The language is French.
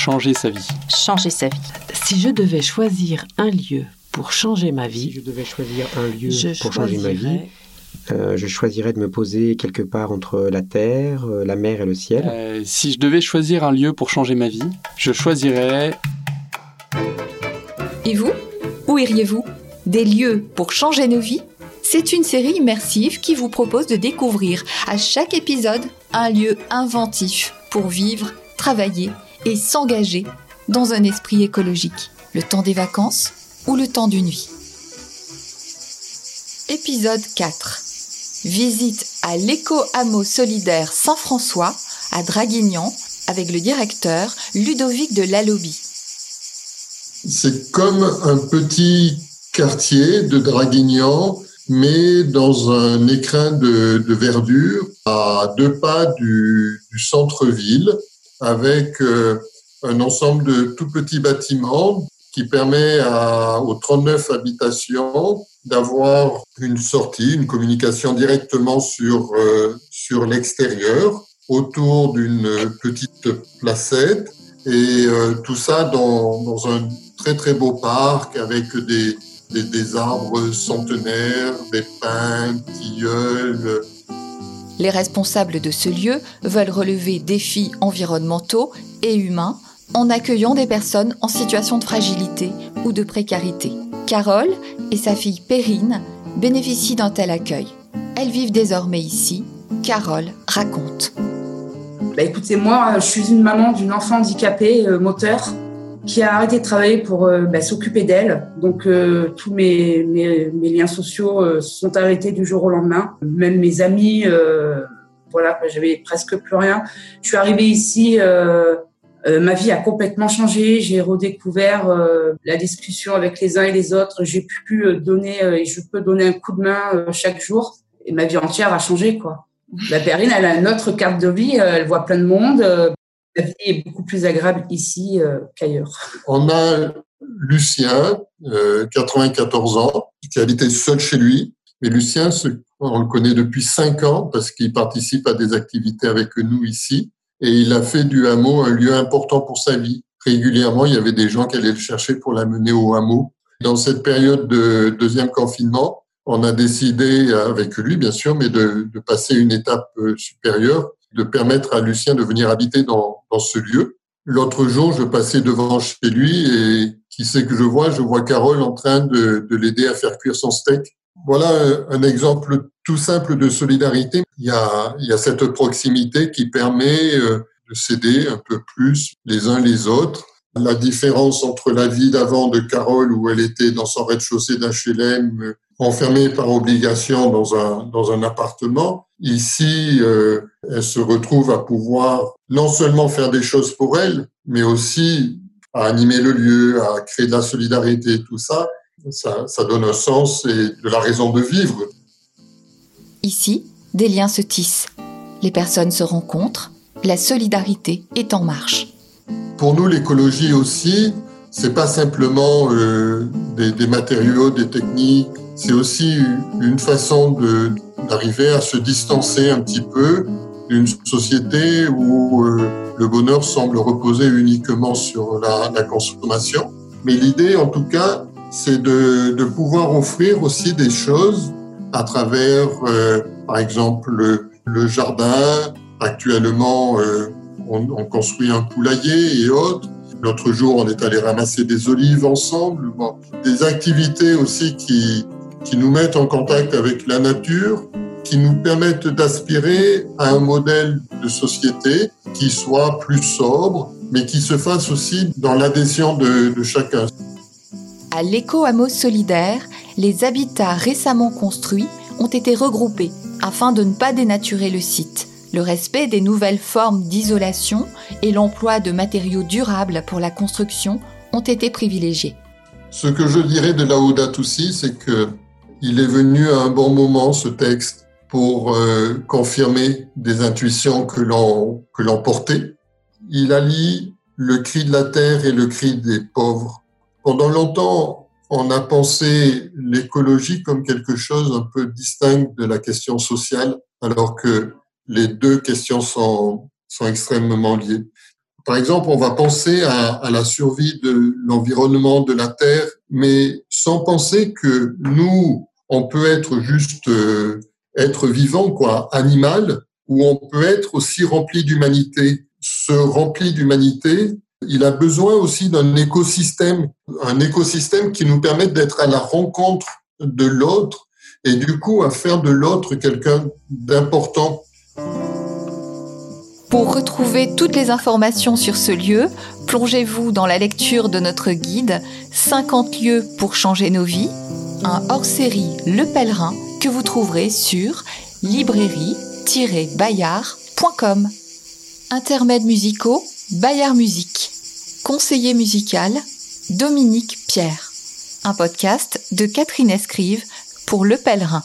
changer sa vie. Changer sa vie. Si je devais choisir un lieu pour changer ma vie, Si je devais choisir un lieu pour changer ma vie, choisirais- euh, je choisirais de me poser quelque part entre la terre, euh, la mer et le ciel. Euh, si je devais choisir un lieu pour changer ma vie, je choisirais Et vous? Où iriez-vous? Des lieux pour changer nos vies? C'est une série immersive qui vous propose de découvrir à chaque épisode un lieu inventif pour vivre, travailler et s'engager dans un esprit écologique. Le temps des vacances ou le temps d'une vie. Épisode 4. Visite à l'éco-hameau solidaire Saint-François à Draguignan avec le directeur Ludovic de Lalobi. C'est comme un petit quartier de Draguignan, mais dans un écrin de, verdure à deux pas du centre-ville, avec euh, un ensemble de tout petits bâtiments qui permet aux 39 habitations d'avoir une sortie, une communication directement sur, euh, sur l'extérieur, autour d'une petite placette, et euh, tout ça dans, dans un très très beau parc avec des, des, des arbres centenaires, des pins, tilleuls. Les responsables de ce lieu veulent relever défis environnementaux et humains en accueillant des personnes en situation de fragilité ou de précarité. Carole et sa fille Perrine bénéficient d'un tel accueil. Elles vivent désormais ici. Carole raconte. Bah écoutez, moi, je suis une maman d'une enfant handicapée euh, moteur qui a arrêté de travailler pour euh, bah, s'occuper d'elle. Donc, euh, tous mes, mes, mes liens sociaux euh, sont arrêtés du jour au lendemain. Même mes amis, euh, voilà, j'avais presque plus rien. Je suis arrivée ici, euh, euh, ma vie a complètement changé. J'ai redécouvert la discussion avec les uns et les autres. J'ai pu donner et je peux donner un coup de main chaque jour. Et ma vie entière a changé, quoi. La Perrine, elle a une autre carte de vie, elle voit plein de monde. La vie est beaucoup plus agréable ici euh, qu'ailleurs. On a Lucien, euh, 94 ans, qui habitait seul chez lui. Mais Lucien, on le connaît depuis cinq ans parce qu'il participe à des activités avec nous ici. Et il a fait du hameau un lieu important pour sa vie. Régulièrement, il y avait des gens qui allaient le chercher pour l'amener au hameau. Dans cette période de deuxième confinement, on a décidé, avec lui bien sûr, mais de, de passer une étape euh, supérieure, de permettre à Lucien de venir habiter dans, dans ce lieu. L'autre jour, je passais devant chez lui et qui sait que je vois? Je vois Carole en train de, de l'aider à faire cuire son steak. Voilà un, exemple tout simple de solidarité. Il y a, il y a cette proximité qui permet euh, de s'aider un peu plus les uns les autres. La différence entre la vie d'avant de Carole, où elle était dans son rez-de-chaussée d'HLM, enfermée par obligation dans un, dans un appartement, ici, euh, elle se retrouve à pouvoir non seulement faire des choses pour elle, mais aussi à animer le lieu, à créer de la solidarité, tout ça. Ça, ça donne un sens et de la raison de vivre. Ici, des liens se tissent. Les personnes se rencontrent. La solidarité est en marche. Pour nous, l'écologie aussi, c'est pas simplement euh, des, des matériaux, des techniques. C'est aussi une façon d'arriver à se distancer un petit peu d'une société où euh, le bonheur semble reposer uniquement sur la, consommation. Mais l'idée, en tout cas, c'est de, pouvoir offrir aussi des choses à travers, euh, par exemple, le, jardin. Actuellement, euh, on, on construit un poulailler et autres. L'autre jour, on est allé ramasser des olives ensemble. Des activités aussi qui, qui nous mettent en contact avec la nature, qui nous permettent d'aspirer à un modèle de société qui soit plus sobre, mais qui se fasse aussi dans l'adhésion de, de chacun. À l'éco-hameau solidaire, les habitats récemment construits ont été regroupés afin de ne pas dénaturer le site. Le respect des nouvelles formes d'isolation et l'emploi de matériaux durables pour la construction ont été privilégiés. Ce que je dirais de Laudato aussi, c'est que il est venu à un bon moment ce texte pour euh, confirmer des intuitions que l'on que l'on portait. Il allie le cri de la terre et le cri des pauvres. Pendant longtemps, on a pensé l'écologie comme quelque chose un peu distinct de la question sociale, alors que les deux questions sont, sont extrêmement liées. Par exemple, on va penser à, à la survie de l'environnement, de la Terre, mais sans penser que nous, on peut être juste euh, être vivant, quoi, animal, ou on peut être aussi rempli d'humanité. Ce rempli d'humanité, il a besoin aussi d'un écosystème, un écosystème qui nous permette d'être à la rencontre de l'autre et du coup à faire de l'autre quelqu'un d'important. Pour retrouver toutes les informations sur ce lieu, plongez-vous dans la lecture de notre guide 50 lieux pour changer nos vies, un hors-série Le Pèlerin que vous trouverez sur librairie-bayard.com. Intermèdes musicaux, Bayard Musique. Conseiller musical, Dominique Pierre. Un podcast de Catherine Escrive pour Le Pèlerin.